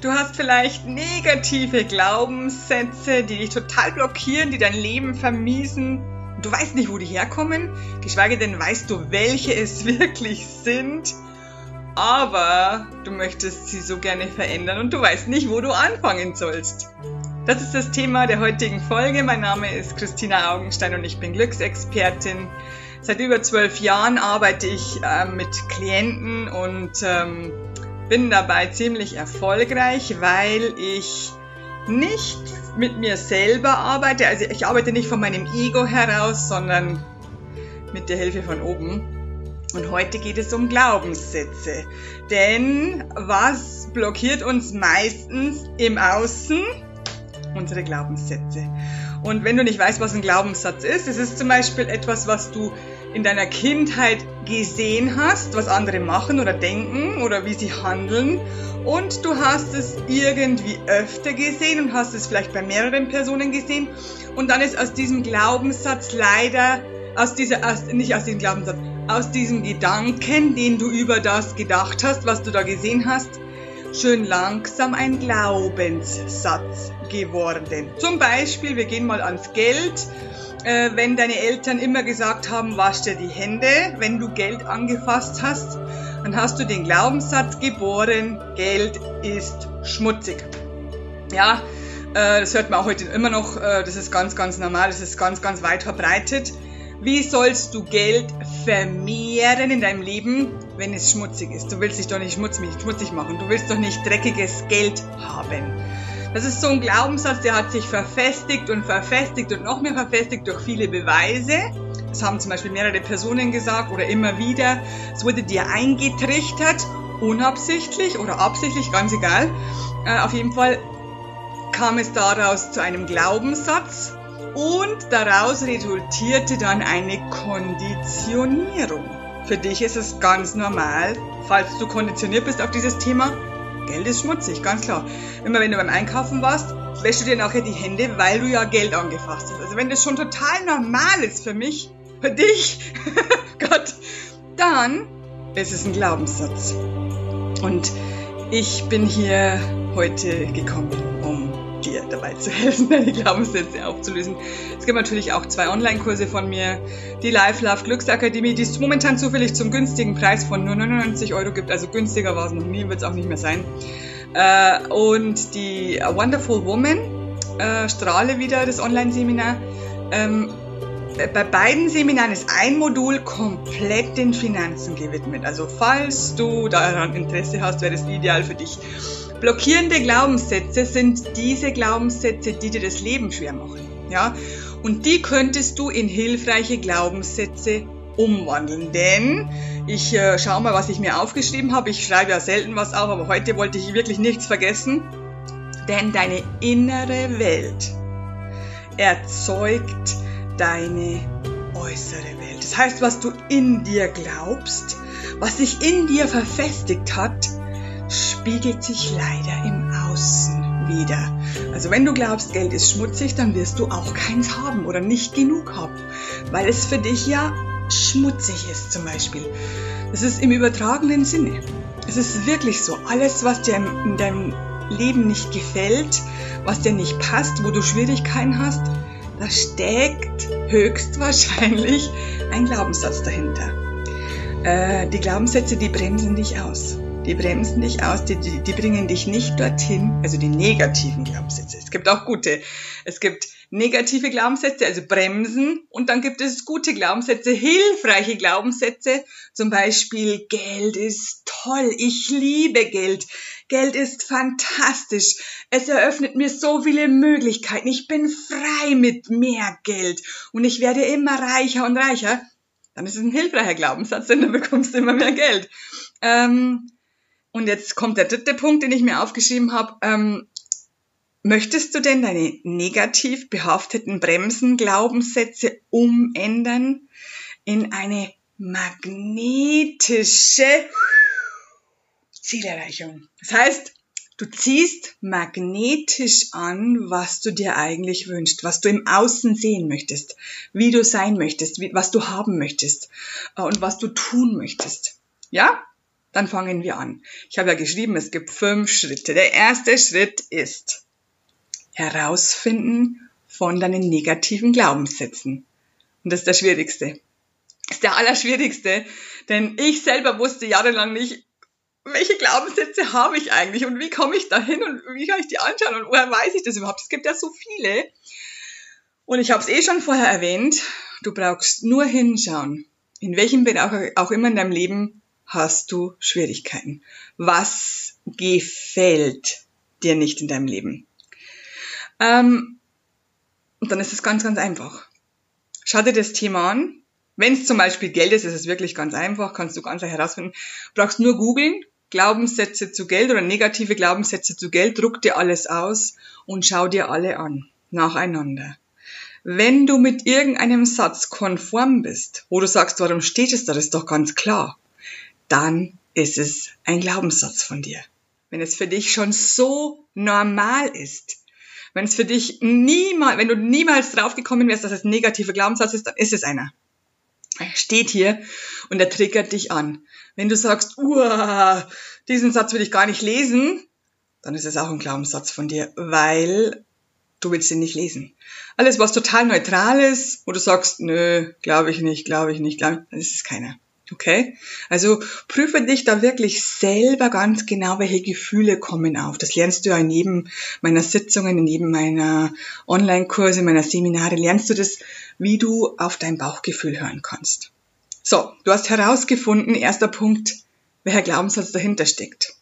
Du hast vielleicht negative Glaubenssätze, die dich total blockieren, die dein Leben vermiesen. Du weißt nicht, wo die herkommen, geschweige denn weißt du, welche es wirklich sind. Aber du möchtest sie so gerne verändern und du weißt nicht, wo du anfangen sollst. Das ist das Thema der heutigen Folge. Mein Name ist Christina Augenstein und ich bin Glücksexpertin. Seit über zwölf Jahren arbeite ich äh, mit Klienten und ähm, bin dabei ziemlich erfolgreich, weil ich nicht mit mir selber arbeite. Also ich arbeite nicht von meinem Ego heraus, sondern mit der Hilfe von oben. Und heute geht es um Glaubenssätze. Denn was blockiert uns meistens im Außen? Unsere Glaubenssätze. Und wenn du nicht weißt, was ein Glaubenssatz ist, es ist zum Beispiel etwas, was du in deiner Kindheit gesehen hast, was andere machen oder denken oder wie sie handeln. Und du hast es irgendwie öfter gesehen und hast es vielleicht bei mehreren Personen gesehen. Und dann ist aus diesem Glaubenssatz leider, aus dieser, aus, nicht aus diesem Glaubenssatz, aus diesem Gedanken, den du über das gedacht hast, was du da gesehen hast, schön langsam ein Glaubenssatz geworden. Zum Beispiel, wir gehen mal ans Geld äh, wenn deine Eltern immer gesagt haben, wasch dir die Hände, wenn du Geld angefasst hast, dann hast du den Glaubenssatz geboren, Geld ist schmutzig. Ja, äh, das hört man auch heute immer noch, äh, das ist ganz, ganz normal, das ist ganz, ganz weit verbreitet. Wie sollst du Geld vermehren in deinem Leben, wenn es schmutzig ist? Du willst dich doch nicht schmutzig machen, du willst doch nicht dreckiges Geld haben. Das ist so ein Glaubenssatz, der hat sich verfestigt und verfestigt und noch mehr verfestigt durch viele Beweise. Das haben zum Beispiel mehrere Personen gesagt oder immer wieder. Es wurde dir eingetrichtert, unabsichtlich oder absichtlich, ganz egal. Äh, auf jeden Fall kam es daraus zu einem Glaubenssatz und daraus resultierte dann eine Konditionierung. Für dich ist es ganz normal, falls du konditioniert bist auf dieses Thema, Geld ist schmutzig, ganz klar. Immer wenn du beim Einkaufen warst, wäschst du dir nachher die Hände, weil du ja Geld angefasst hast. Also wenn das schon total normal ist für mich, für dich, Gott, dann ist es ein Glaubenssatz. Und ich bin hier heute gekommen, um dir dabei zu helfen, deine Glaubenssätze aufzulösen. Es gibt natürlich auch zwei Online-Kurse von mir. Die Life Love Glücksakademie, die es momentan zufällig zum günstigen Preis von nur 99 Euro gibt. Also günstiger war es noch nie, wird es auch nicht mehr sein. Äh, und die Wonderful Woman, äh, Strahle wieder, das Online-Seminar. Ähm, bei beiden Seminaren ist ein Modul komplett den Finanzen gewidmet. Also falls du daran Interesse hast, wäre das ideal für dich. Blockierende Glaubenssätze sind diese Glaubenssätze, die dir das Leben schwer machen. Ja? Und die könntest du in hilfreiche Glaubenssätze umwandeln. Denn ich äh, schau mal, was ich mir aufgeschrieben habe. Ich schreibe ja selten was auf, aber heute wollte ich wirklich nichts vergessen. Denn deine innere Welt erzeugt deine äußere Welt. Das heißt, was du in dir glaubst, was sich in dir verfestigt hat, spiegelt sich leider im Außen wieder. Also wenn du glaubst, Geld ist schmutzig, dann wirst du auch keins haben oder nicht genug haben, weil es für dich ja schmutzig ist zum Beispiel. Das ist im übertragenen Sinne. Es ist wirklich so. Alles, was dir in deinem Leben nicht gefällt, was dir nicht passt, wo du Schwierigkeiten hast, da steckt höchstwahrscheinlich ein Glaubenssatz dahinter. Äh, die Glaubenssätze, die bremsen dich aus die bremsen dich aus, die, die, die bringen dich nicht dorthin, also die negativen Glaubenssätze. Es gibt auch gute. Es gibt negative Glaubenssätze, also bremsen, und dann gibt es gute Glaubenssätze, hilfreiche Glaubenssätze, zum Beispiel Geld ist toll, ich liebe Geld, Geld ist fantastisch, es eröffnet mir so viele Möglichkeiten, ich bin frei mit mehr Geld und ich werde immer reicher und reicher. Dann ist es ein hilfreicher Glaubenssatz, denn du bekommst immer mehr Geld. Ähm, und jetzt kommt der dritte Punkt, den ich mir aufgeschrieben habe. Ähm, möchtest du denn deine negativ behafteten Bremsen, Glaubenssätze umändern in eine magnetische Zielerreichung? Das heißt, du ziehst magnetisch an, was du dir eigentlich wünschst, was du im Außen sehen möchtest, wie du sein möchtest, was du haben möchtest äh, und was du tun möchtest. Ja? Dann fangen wir an. Ich habe ja geschrieben, es gibt fünf Schritte. Der erste Schritt ist herausfinden von deinen negativen Glaubenssätzen. Und das ist der schwierigste. Das ist der allerschwierigste, denn ich selber wusste jahrelang nicht, welche Glaubenssätze habe ich eigentlich und wie komme ich da hin und wie kann ich die anschauen und woher weiß ich das überhaupt? Es gibt ja so viele. Und ich habe es eh schon vorher erwähnt, du brauchst nur hinschauen. In welchem Bereich auch immer in deinem Leben hast du Schwierigkeiten. Was gefällt dir nicht in deinem Leben? Ähm, und dann ist es ganz, ganz einfach. Schau dir das Thema an. Wenn es zum Beispiel Geld ist, ist es wirklich ganz einfach, kannst du ganz herausfinden. Du brauchst nur googeln, Glaubenssätze zu Geld oder negative Glaubenssätze zu Geld, druck dir alles aus und schau dir alle an, nacheinander. Wenn du mit irgendeinem Satz konform bist, wo du sagst, warum steht es da, das ist doch ganz klar, dann ist es ein Glaubenssatz von dir. Wenn es für dich schon so normal ist, wenn es für dich niemals, wenn du niemals draufgekommen wärst, dass es ein negativer Glaubenssatz ist, dann ist es einer. Er steht hier und er triggert dich an. Wenn du sagst, uah, diesen Satz will ich gar nicht lesen, dann ist es auch ein Glaubenssatz von dir, weil du willst ihn nicht lesen. Alles, was total neutral ist, wo du sagst, nö, glaube ich nicht, glaube ich nicht, glaube ich, dann ist es keiner. Okay? Also prüfe dich da wirklich selber ganz genau, welche Gefühle kommen auf. Das lernst du ja in jedem meiner Sitzungen, in jedem meiner Online-Kurse, meiner Seminare, lernst du das, wie du auf dein Bauchgefühl hören kannst. So, du hast herausgefunden, erster Punkt, welcher Glaubenssatz dahinter steckt.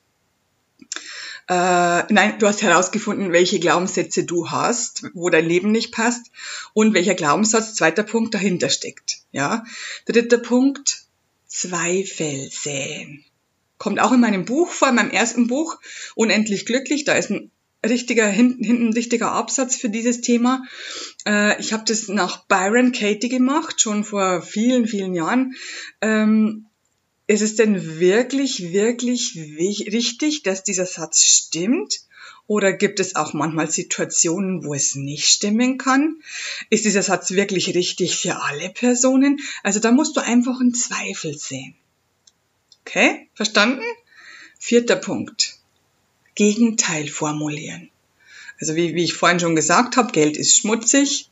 Äh, nein, du hast herausgefunden, welche Glaubenssätze du hast, wo dein Leben nicht passt und welcher Glaubenssatz, zweiter Punkt, dahinter steckt. Ja, dritter Punkt, Zweifel säen. Kommt auch in meinem Buch vor, in meinem ersten Buch, Unendlich glücklich. Da ist ein richtiger, hinten, hinten ein richtiger Absatz für dieses Thema. Äh, ich habe das nach Byron Katie gemacht, schon vor vielen, vielen Jahren. Ähm, ist es denn wirklich, wirklich richtig, dass dieser Satz stimmt? Oder gibt es auch manchmal Situationen, wo es nicht stimmen kann? Ist dieser Satz wirklich richtig für alle Personen? Also da musst du einfach einen Zweifel sehen. Okay, verstanden? Vierter Punkt. Gegenteil formulieren. Also wie, wie ich vorhin schon gesagt habe, Geld ist schmutzig.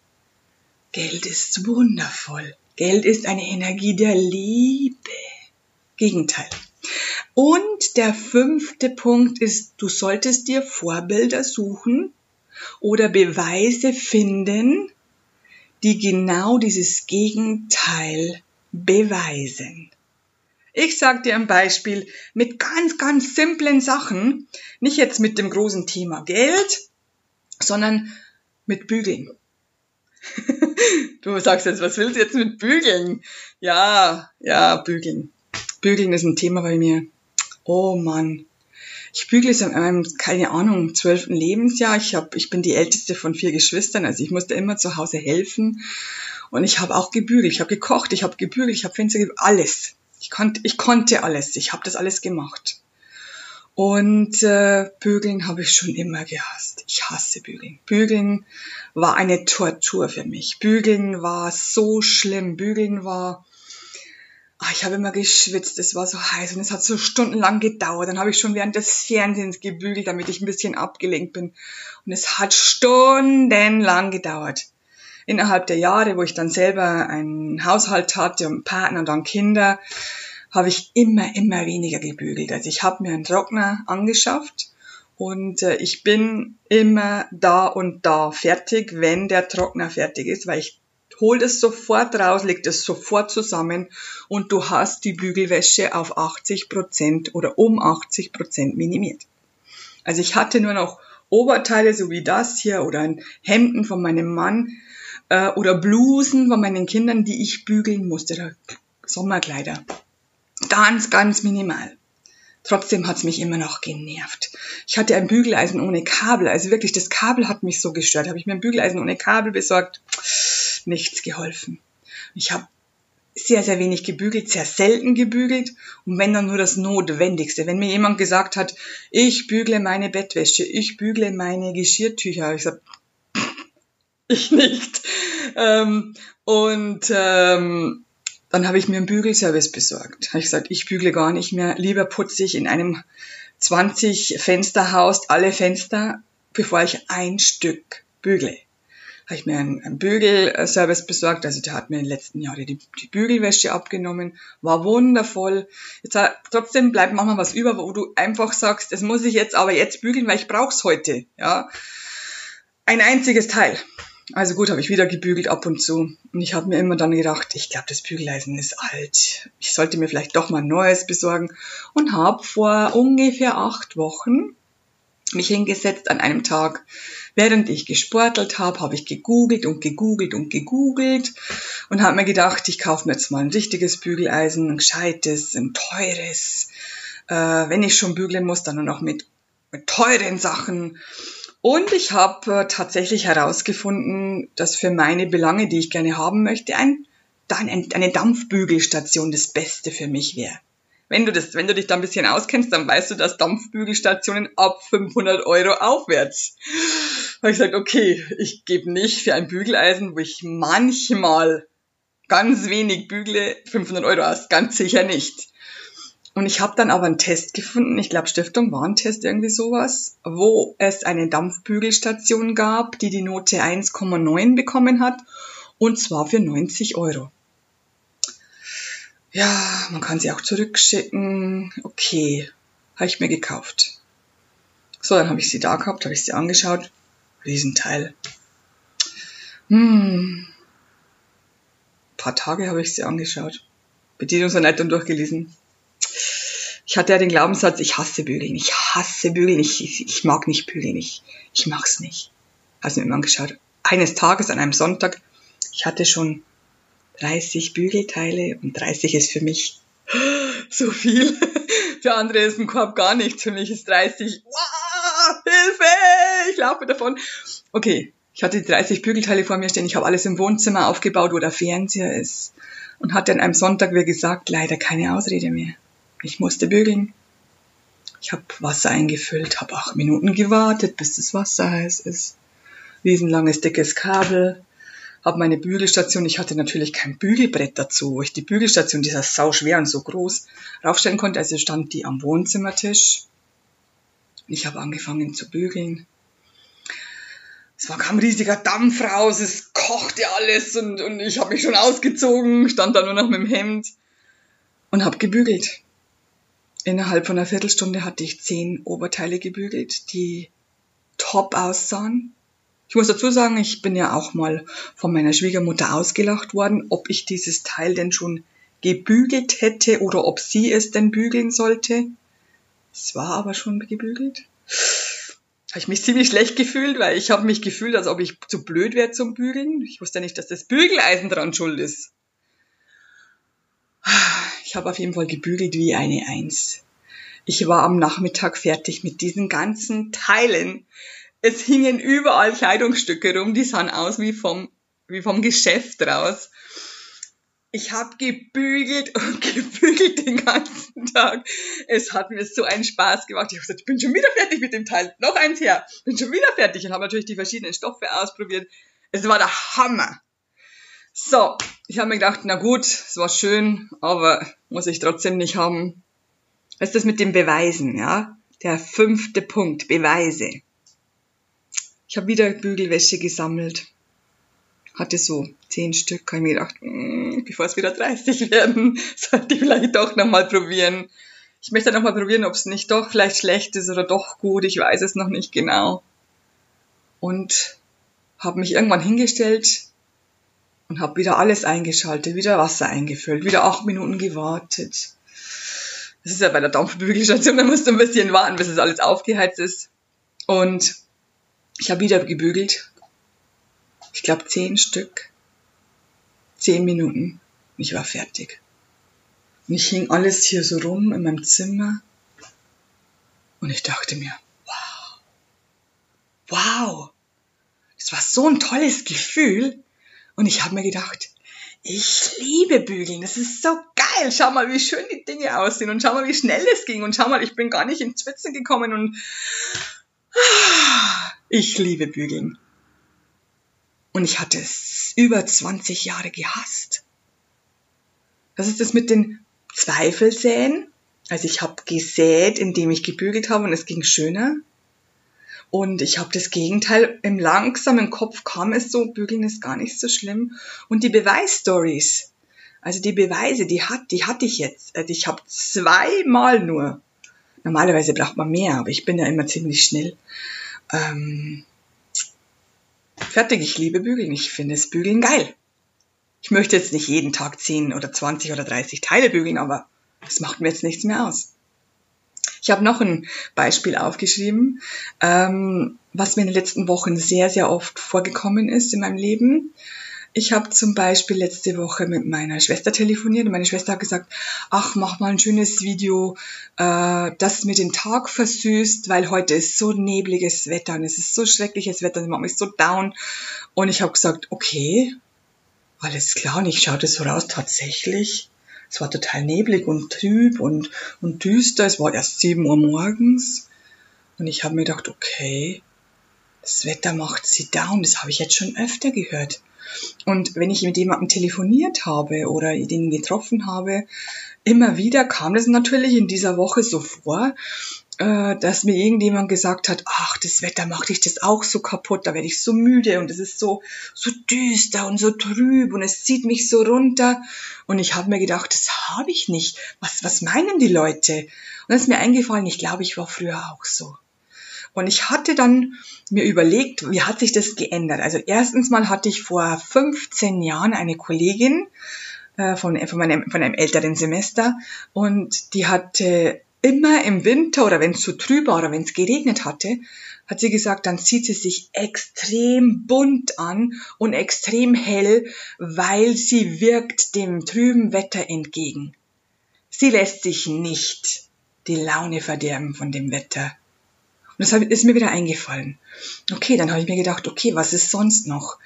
Geld ist wundervoll. Geld ist eine Energie der Liebe. Gegenteil. Und der fünfte Punkt ist, du solltest dir Vorbilder suchen oder Beweise finden, die genau dieses Gegenteil beweisen. Ich sage dir ein Beispiel mit ganz, ganz simplen Sachen, nicht jetzt mit dem großen Thema Geld, sondern mit Bügeln. du sagst jetzt, was willst du jetzt mit Bügeln? Ja, ja, Bügeln. Bügeln ist ein Thema bei mir. Oh Mann. Ich bügle seit meinem, keine Ahnung, zwölften Lebensjahr. Ich, hab, ich bin die älteste von vier Geschwistern, also ich musste immer zu Hause helfen. Und ich habe auch gebügelt, ich habe gekocht, ich habe gebügelt, ich habe Fenster gebügelt, alles. Ich konnte, ich konnte alles, ich habe das alles gemacht. Und äh, Bügeln habe ich schon immer gehasst. Ich hasse Bügeln. Bügeln war eine Tortur für mich. Bügeln war so schlimm. Bügeln war Ah, ich habe immer geschwitzt, es war so heiß und es hat so stundenlang gedauert. Dann habe ich schon während des Fernsehens gebügelt, damit ich ein bisschen abgelenkt bin. Und es hat stundenlang gedauert. Innerhalb der Jahre, wo ich dann selber einen Haushalt hatte und einen Partner und dann Kinder, habe ich immer, immer weniger gebügelt. Also ich habe mir einen Trockner angeschafft und äh, ich bin immer da und da fertig, wenn der Trockner fertig ist, weil ich hol das sofort raus, leg das sofort zusammen und du hast die Bügelwäsche auf 80 Prozent oder um 80 Prozent minimiert. Also ich hatte nur noch Oberteile, so wie das hier, oder ein Hemden von meinem Mann äh, oder Blusen von meinen Kindern, die ich bügeln musste, oder Sommerkleider. Ganz, ganz minimal. Trotzdem hat's mich immer noch genervt. Ich hatte ein Bügeleisen ohne Kabel. Also wirklich, das Kabel hat mich so gestört. Habe ich mir ein Bügeleisen ohne Kabel besorgt. Nichts geholfen. Ich habe sehr, sehr wenig gebügelt, sehr selten gebügelt und wenn dann nur das Notwendigste. Wenn mir jemand gesagt hat, ich bügle meine Bettwäsche, ich bügle meine Geschirrtücher, ich sag, ich nicht. Ähm, und ähm, dann habe ich mir einen Bügelservice besorgt. Habe ich gesagt, ich bügle gar nicht mehr. Lieber putze ich in einem 20 Fensterhaus alle Fenster, bevor ich ein Stück bügle. Habe ich mir einen, einen Bügelservice besorgt. Also der hat mir in den letzten Jahren die, die Bügelwäsche abgenommen. War wundervoll. Jetzt trotzdem bleibt manchmal was über, wo du einfach sagst, das muss ich jetzt aber jetzt bügeln, weil ich brauch's heute. Ja, ein einziges Teil. Also gut, habe ich wieder gebügelt ab und zu. Und ich habe mir immer dann gedacht, ich glaube, das Bügeleisen ist alt. Ich sollte mir vielleicht doch mal ein neues besorgen. Und habe vor ungefähr acht Wochen mich hingesetzt an einem Tag. Während ich gesportelt habe, habe ich gegoogelt und gegoogelt und gegoogelt und habe mir gedacht, ich kaufe mir jetzt mal ein richtiges Bügeleisen, ein gescheites, ein teures. Äh, wenn ich schon bügeln muss, dann nur noch mit, mit teuren Sachen. Und ich habe äh, tatsächlich herausgefunden, dass für meine Belange, die ich gerne haben möchte, ein, dann eine Dampfbügelstation das Beste für mich wäre. Wenn du das, wenn du dich da ein bisschen auskennst, dann weißt du, dass Dampfbügelstationen ab 500 Euro aufwärts. Habe ich gesagt, okay, ich gebe nicht für ein Bügeleisen, wo ich manchmal ganz wenig bügle, 500 Euro aus, ganz sicher nicht. Und ich habe dann aber einen Test gefunden, ich glaube Stiftung Warntest, irgendwie sowas, wo es eine Dampfbügelstation gab, die die Note 1,9 bekommen hat, und zwar für 90 Euro. Ja, man kann sie auch zurückschicken. Okay, habe ich mir gekauft. So, dann habe ich sie da gehabt, habe ich sie angeschaut. Riesenteil. Hm. Ein paar Tage habe ich sie angeschaut. Bedienungsanleitung durchgelesen ich hatte ja den Glaubenssatz, ich hasse Bügeln, ich hasse Bügeln, ich, ich, ich mag nicht bügeln, ich, ich mag's nicht. Hast mir immer angeschaut. Eines Tages an einem Sonntag, ich hatte schon 30 Bügelteile und 30 ist für mich so viel. Für andere ist ein Korb gar nichts, für mich ist 30, wow, Hilfe, ich laufe davon. Okay, ich hatte die 30 Bügelteile vor mir stehen, ich habe alles im Wohnzimmer aufgebaut, wo der Fernseher ist und hatte an einem Sonntag, wie gesagt, leider keine Ausrede mehr. Ich musste bügeln. Ich habe Wasser eingefüllt, habe acht Minuten gewartet, bis das Wasser heiß ist. Riesenlanges, dickes Kabel. Habe meine Bügelstation, ich hatte natürlich kein Bügelbrett dazu, wo ich die Bügelstation, die ist sau schwer und so groß, raufstellen konnte. Also stand die am Wohnzimmertisch. Ich habe angefangen zu bügeln. Es war kam riesiger Dampf raus, es kochte alles und, und ich habe mich schon ausgezogen, stand da nur noch mit dem Hemd und habe gebügelt. Innerhalb von einer Viertelstunde hatte ich zehn Oberteile gebügelt, die top aussahen. Ich muss dazu sagen, ich bin ja auch mal von meiner Schwiegermutter ausgelacht worden, ob ich dieses Teil denn schon gebügelt hätte oder ob sie es denn bügeln sollte. Es war aber schon gebügelt. Habe ich mich ziemlich schlecht gefühlt, weil ich habe mich gefühlt, als ob ich zu blöd wäre zum Bügeln. Ich wusste nicht, dass das Bügeleisen dran schuld ist. Ich habe auf jeden Fall gebügelt wie eine Eins. Ich war am Nachmittag fertig mit diesen ganzen Teilen. Es hingen überall Kleidungsstücke rum, die sahen aus wie vom, wie vom Geschäft raus. Ich habe gebügelt und gebügelt den ganzen Tag. Es hat mir so einen Spaß gemacht. Ich habe gesagt, ich bin schon wieder fertig mit dem Teil. Noch eins her. Bin schon wieder fertig und habe natürlich die verschiedenen Stoffe ausprobiert. Es war der Hammer. So, ich habe mir gedacht, na gut, es war schön, aber muss ich trotzdem nicht haben. Was ist das mit dem Beweisen, ja? Der fünfte Punkt, Beweise. Ich habe wieder Bügelwäsche gesammelt. Hatte so zehn Stück, habe ich mir gedacht, mh, hm, bevor es wieder 30 werden, sollte ich vielleicht doch nochmal probieren. Ich möchte nochmal probieren, ob es nicht doch vielleicht schlecht ist oder doch gut, ich weiß es noch nicht genau. Und habe mich irgendwann hingestellt, und habe wieder alles eingeschaltet, wieder Wasser eingefüllt, wieder acht Minuten gewartet. Das ist ja bei der Dampfbügelstation, da musst du ein bisschen warten, bis es alles aufgeheizt ist. Und ich habe wieder gebügelt. Ich glaube zehn Stück. Zehn Minuten. Ich war fertig. Und ich hing alles hier so rum in meinem Zimmer. Und ich dachte mir, wow. Wow. Das war so ein tolles Gefühl. Und ich habe mir gedacht, ich liebe Bügeln, das ist so geil. Schau mal, wie schön die Dinge aussehen und schau mal, wie schnell es ging und schau mal, ich bin gar nicht ins Schwitzen gekommen und ich liebe Bügeln. Und ich hatte es über 20 Jahre gehasst. Das ist das mit den Zweifelsäen. Also ich habe gesät, indem ich gebügelt habe und es ging schöner. Und ich habe das Gegenteil, im langsamen Kopf kam es so, bügeln ist gar nicht so schlimm. Und die Beweisstories, also die Beweise, die hat, die hatte ich jetzt. Also ich habe zweimal nur. Normalerweise braucht man mehr, aber ich bin ja immer ziemlich schnell. Ähm, fertig, ich liebe Bügeln. Ich finde das Bügeln geil. Ich möchte jetzt nicht jeden Tag 10 oder 20 oder 30 Teile bügeln, aber das macht mir jetzt nichts mehr aus. Ich habe noch ein Beispiel aufgeschrieben, ähm, was mir in den letzten Wochen sehr, sehr oft vorgekommen ist in meinem Leben. Ich habe zum Beispiel letzte Woche mit meiner Schwester telefoniert und meine Schwester hat gesagt, ach, mach mal ein schönes Video, äh, das mir den Tag versüßt, weil heute ist so nebliges Wetter und es ist so schreckliches Wetter, das macht mich so down. Und ich habe gesagt, okay, alles klar, und ich schaue das so raus, tatsächlich. Es war total neblig und trüb und, und düster, es war erst sieben Uhr morgens. Und ich habe mir gedacht, okay, das Wetter macht sie down, das habe ich jetzt schon öfter gehört. Und wenn ich mit jemandem telefoniert habe oder den getroffen habe, immer wieder kam das natürlich in dieser Woche so vor, äh, dass mir irgendjemand gesagt hat, ach, das Wetter macht dich das auch so kaputt, da werde ich so müde und es ist so, so düster und so trüb und es zieht mich so runter. Und ich habe mir gedacht, das habe ich nicht. Was, was meinen die Leute? Und dann ist mir eingefallen, ich glaube, ich war früher auch so. Und ich hatte dann mir überlegt, wie hat sich das geändert? Also erstens mal hatte ich vor 15 Jahren eine Kollegin äh, von, von, meinem, von einem älteren Semester und die hatte immer im Winter oder wenn es zu trüb war oder wenn es geregnet hatte, hat sie gesagt, dann zieht sie sich extrem bunt an und extrem hell, weil sie wirkt dem trüben Wetter entgegen. Sie lässt sich nicht die Laune verderben von dem Wetter. Und das ist mir wieder eingefallen. Okay, dann habe ich mir gedacht, okay, was ist sonst noch?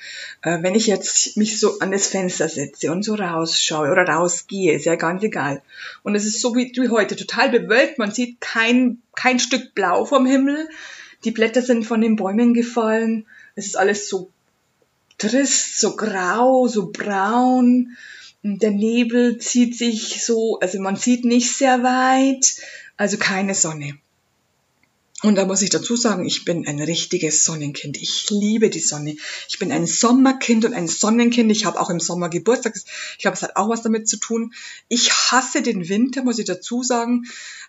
Äh, wenn ich jetzt mich so an das Fenster setze und so rausschaue oder rausgehe, ist ja ganz egal. Und es ist so wie, wie heute, total bewölkt, man sieht kein, kein Stück Blau vom Himmel, die Blätter sind von den Bäumen gefallen, es ist alles so trist, so grau, so braun, der Nebel zieht sich so, also man sieht nicht sehr weit, also keine Sonne. Und da muss ich dazu sagen, ich bin ein richtiges Sonnenkind. Ich liebe die Sonne. Ich bin ein Sommerkind und ein Sonnenkind. Ich habe auch im Sommer Geburtstag. Ich glaube, es hat auch was damit zu tun. Ich hasse den Winter, muss ich dazu sagen.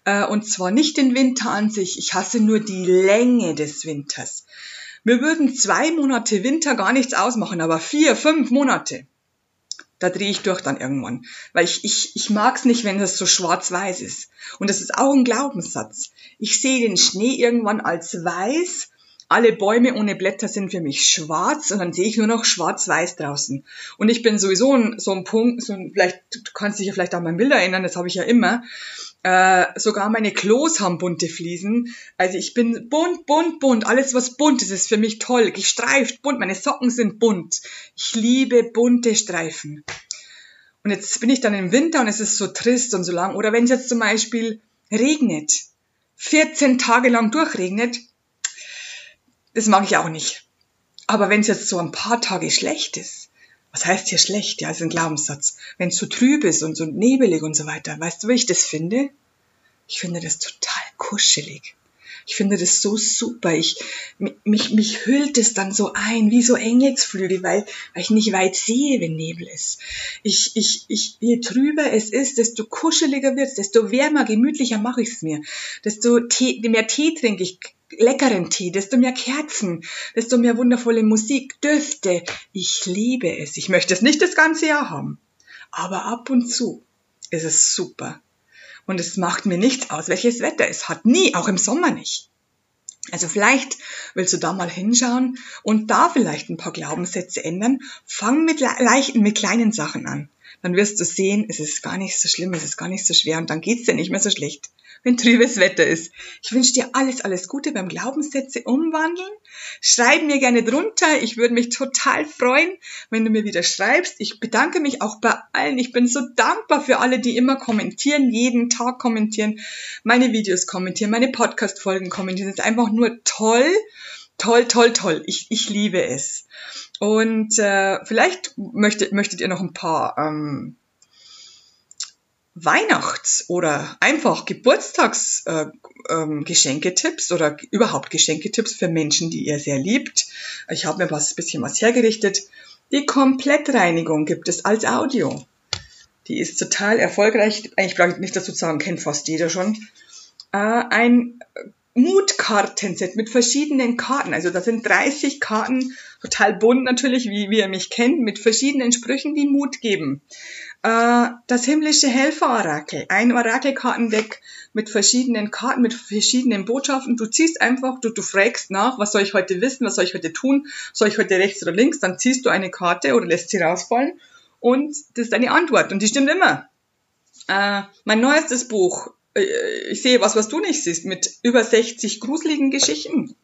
Äh, und zwar nicht den Winter an sich. Ich hasse nur die Länge des Winters. Mir würden zwei Monate Winter gar nichts ausmachen, aber vier, fünf Monate da drehe ich durch dann irgendwann. Weil ich, ich, ich mag es nicht, wenn das so schwarz-weiß ist. Und das ist auch ein Glaubenssatz. Ich sehe den Schnee irgendwann als weiß. Alle Bäume ohne Blätter sind für mich schwarz und dann sehe ich nur noch schwarz-weiß draußen. Und ich bin sowieso ein, so ein Punkt, so ein, vielleicht, du kannst dich ja vielleicht an mein Bild erinnern, das habe ich ja immer. Äh, sogar meine Klos haben bunte Fliesen. Also ich bin bunt, bunt, bunt. Alles, was bunt ist, ist für mich toll. Gestreift, bunt. Meine Socken sind bunt. Ich liebe bunte Streifen. Und jetzt bin ich dann im Winter und es ist so trist und so lang. Oder wenn es jetzt zum Beispiel regnet, 14 Tage lang durchregnet, das mag ich auch nicht. Aber wenn es jetzt so ein paar Tage schlecht ist, was heißt hier schlecht? Ja, ist ein Glaubenssatz. Wenn es so trüb ist und so nebelig und so weiter, weißt du, wie ich das finde? Ich finde das total kuschelig. Ich finde das so super. Ich, mich, mich hüllt es dann so ein, wie so Engelsflügel, weil, weil ich nicht weit sehe, wenn Nebel ist. Ich, ich, ich, je trüber es ist, desto kuscheliger wird's, desto wärmer, gemütlicher mache ich es mir. Desto Tee, mehr Tee trinke ich, leckeren Tee, desto mehr Kerzen, desto mehr wundervolle Musik, Düfte. Ich liebe es. Ich möchte es nicht das ganze Jahr haben. Aber ab und zu ist es super. Und es macht mir nichts aus, welches Wetter es hat. Nie, auch im Sommer nicht. Also vielleicht willst du da mal hinschauen und da vielleicht ein paar Glaubenssätze ändern. Fang mit leichten, mit kleinen Sachen an. Dann wirst du sehen, es ist gar nicht so schlimm, es ist gar nicht so schwer und dann geht's dir nicht mehr so schlecht wenn trübes Wetter ist. Ich wünsche dir alles, alles Gute beim Glaubenssätze umwandeln. Schreib mir gerne drunter. Ich würde mich total freuen, wenn du mir wieder schreibst. Ich bedanke mich auch bei allen. Ich bin so dankbar für alle, die immer kommentieren, jeden Tag kommentieren, meine Videos kommentieren, meine Podcast-Folgen kommentieren. Das ist einfach nur toll. Toll, toll, toll. Ich, ich liebe es. Und äh, vielleicht möchtet, möchtet ihr noch ein paar ähm, Weihnachts- oder einfach Geburtstagsgeschenketipps äh, ähm, oder überhaupt Geschenketipps für Menschen, die ihr sehr liebt. Ich habe mir was bisschen was hergerichtet. Die Komplettreinigung gibt es als Audio. Die ist total erfolgreich. Eigentlich brauche ich nicht dazu sagen, kennt fast jeder schon. Äh, ein Mutkartenset mit verschiedenen Karten. Also da sind 30 Karten, total bunt natürlich, wie, wie ihr mich kennt, mit verschiedenen Sprüchen, die Mut geben. Äh, das himmlische Helfer-Orakel, ein Orakelkartendeck mit verschiedenen Karten, mit verschiedenen Botschaften. Du ziehst einfach, du, du fragst nach, was soll ich heute wissen, was soll ich heute tun, soll ich heute rechts oder links, dann ziehst du eine Karte oder lässt sie rausfallen und das ist deine Antwort und die stimmt immer. Äh, mein neuestes Buch, ich sehe was, was du nicht siehst, mit über 60 gruseligen Geschichten.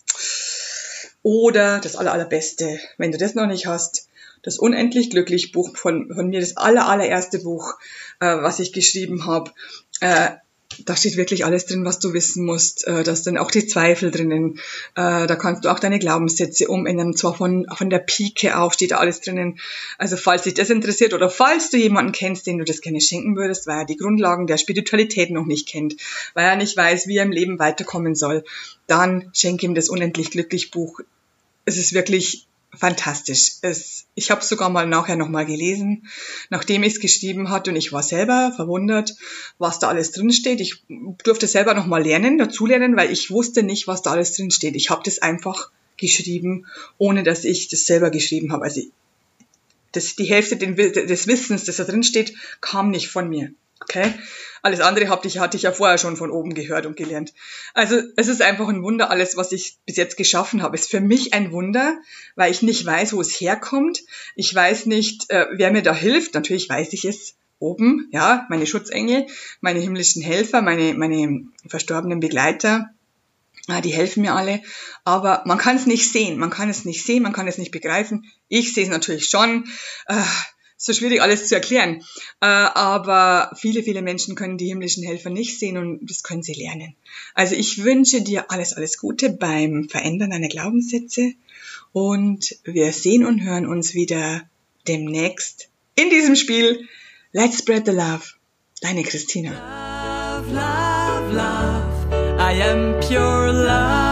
Oder das aller, allerbeste, wenn du das noch nicht hast, das Unendlich Glücklich Buch von, von mir, das aller, allererste Buch, äh, was ich geschrieben habe. Äh, da steht wirklich alles drin, was du wissen musst. Äh, da sind auch die Zweifel drinnen. Äh, da kannst du auch deine Glaubenssätze umändern. Zwar von, von der Pike auf steht da alles drinnen. Also falls dich das interessiert oder falls du jemanden kennst, den du das gerne schenken würdest, weil er die Grundlagen der Spiritualität noch nicht kennt, weil er nicht weiß, wie er im Leben weiterkommen soll, dann schenke ihm das Unendlich Glücklich Buch. Es ist wirklich fantastisch. Es, ich habe sogar mal nachher nochmal gelesen, nachdem ich es geschrieben hatte und ich war selber verwundert, was da alles drin steht. Ich durfte selber nochmal lernen, dazulernen, weil ich wusste nicht, was da alles drin steht. Ich habe das einfach geschrieben, ohne dass ich das selber geschrieben habe. Also das, die Hälfte des Wissens, das da drin steht, kam nicht von mir. Okay? Alles andere hatte ich, hatte ich ja vorher schon von oben gehört und gelernt. Also es ist einfach ein Wunder, alles, was ich bis jetzt geschaffen habe, ist für mich ein Wunder, weil ich nicht weiß, wo es herkommt. Ich weiß nicht, äh, wer mir da hilft. Natürlich weiß ich es oben, ja, meine Schutzengel, meine himmlischen Helfer, meine, meine verstorbenen Begleiter, ah, die helfen mir alle, aber man kann es nicht sehen, man kann es nicht sehen, man kann es nicht begreifen. Ich sehe es natürlich schon. Äh, so schwierig alles zu erklären. Äh, aber viele, viele Menschen können die himmlischen Helfer nicht sehen und das können sie lernen. Also ich wünsche dir alles, alles Gute beim Verändern deiner Glaubenssätze und wir sehen und hören uns wieder demnächst in diesem Spiel Let's Spread the Love. Deine Christina. Love, love, love. I am pure love.